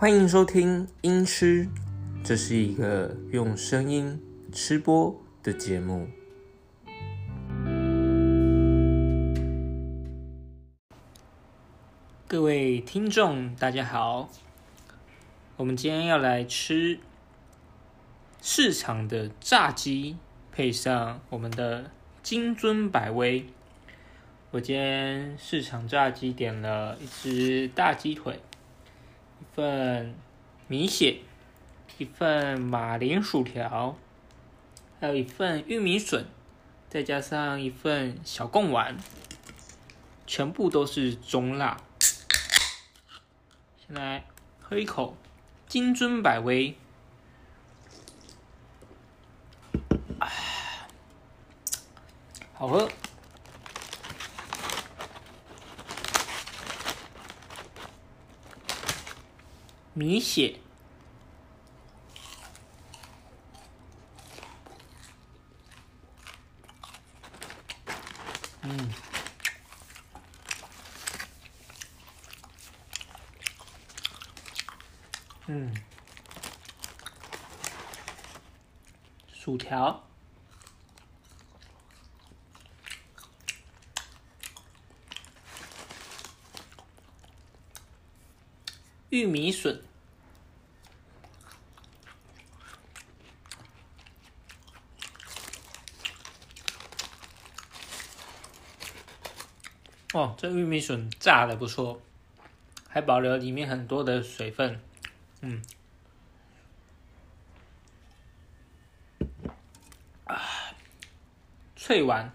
欢迎收听《音吃》，这是一个用声音吃播的节目。各位听众，大家好，我们今天要来吃市场的炸鸡，配上我们的金樽百威。我今天市场炸鸡点了一只大鸡腿。一份米血，一份马铃薯条，还有一份玉米笋，再加上一份小贡丸，全部都是中辣。先来喝一口金樽百威，好喝。米血，嗯，嗯，薯条，玉米笋。哦，这玉米笋炸的不错，还保留里面很多的水分，嗯，啊，脆完。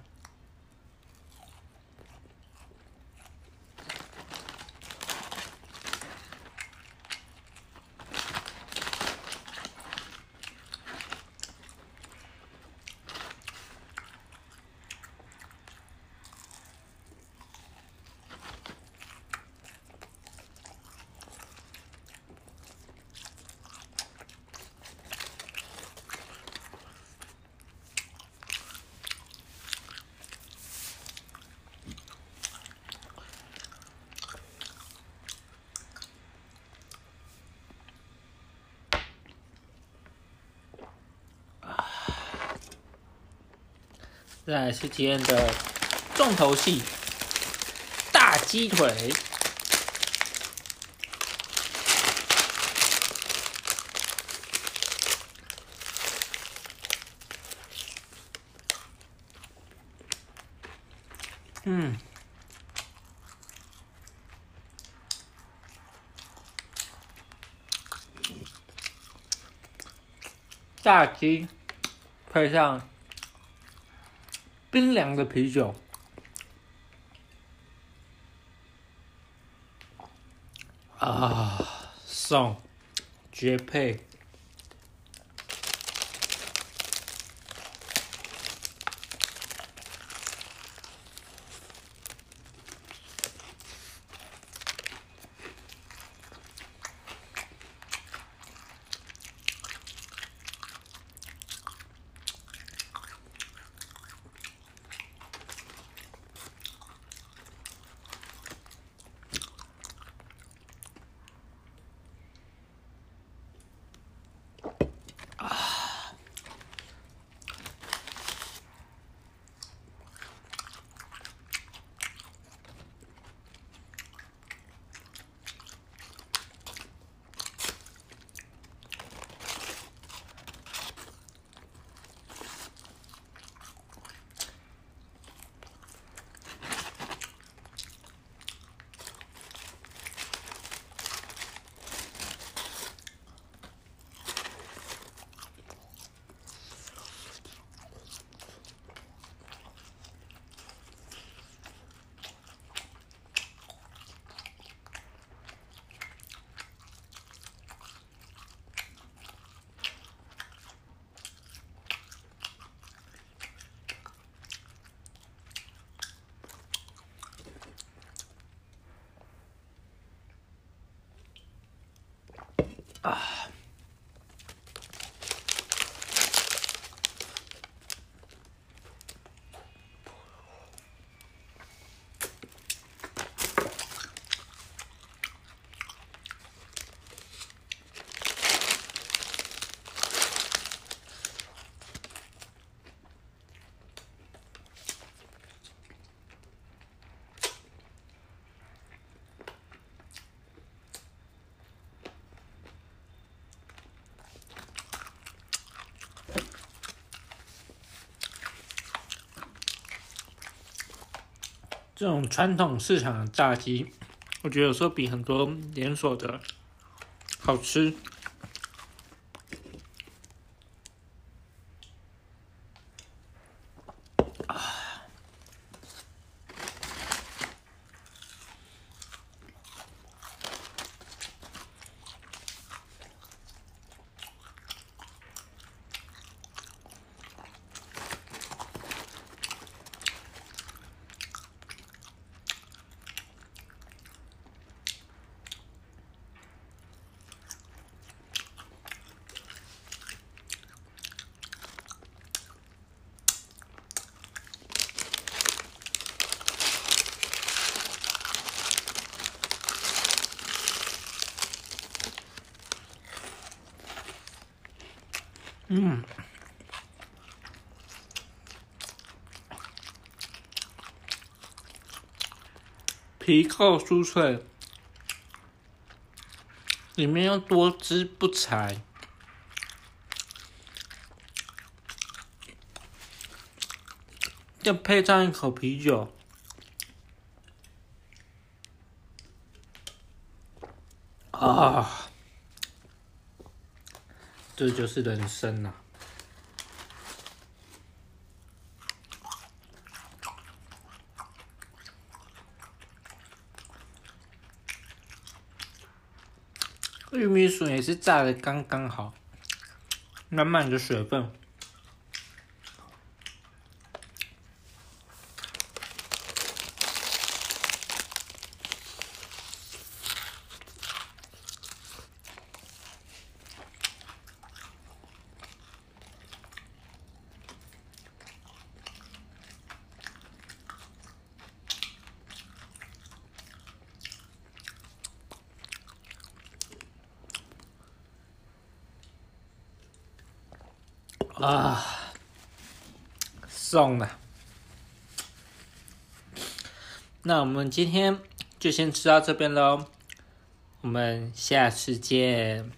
再来是今天的重头戏——大鸡腿。嗯，大鸡配上。冰凉的啤酒，啊，爽，绝配。这种传统市场的炸鸡，我觉得有时候比很多连锁的好吃。嗯，皮厚酥脆，里面又多汁不柴，要配上一口啤酒，啊！这就是人生呐！玉米笋也是炸的刚刚好，满满的水分。啊，送了。那我们今天就先吃到这边喽，我们下次见。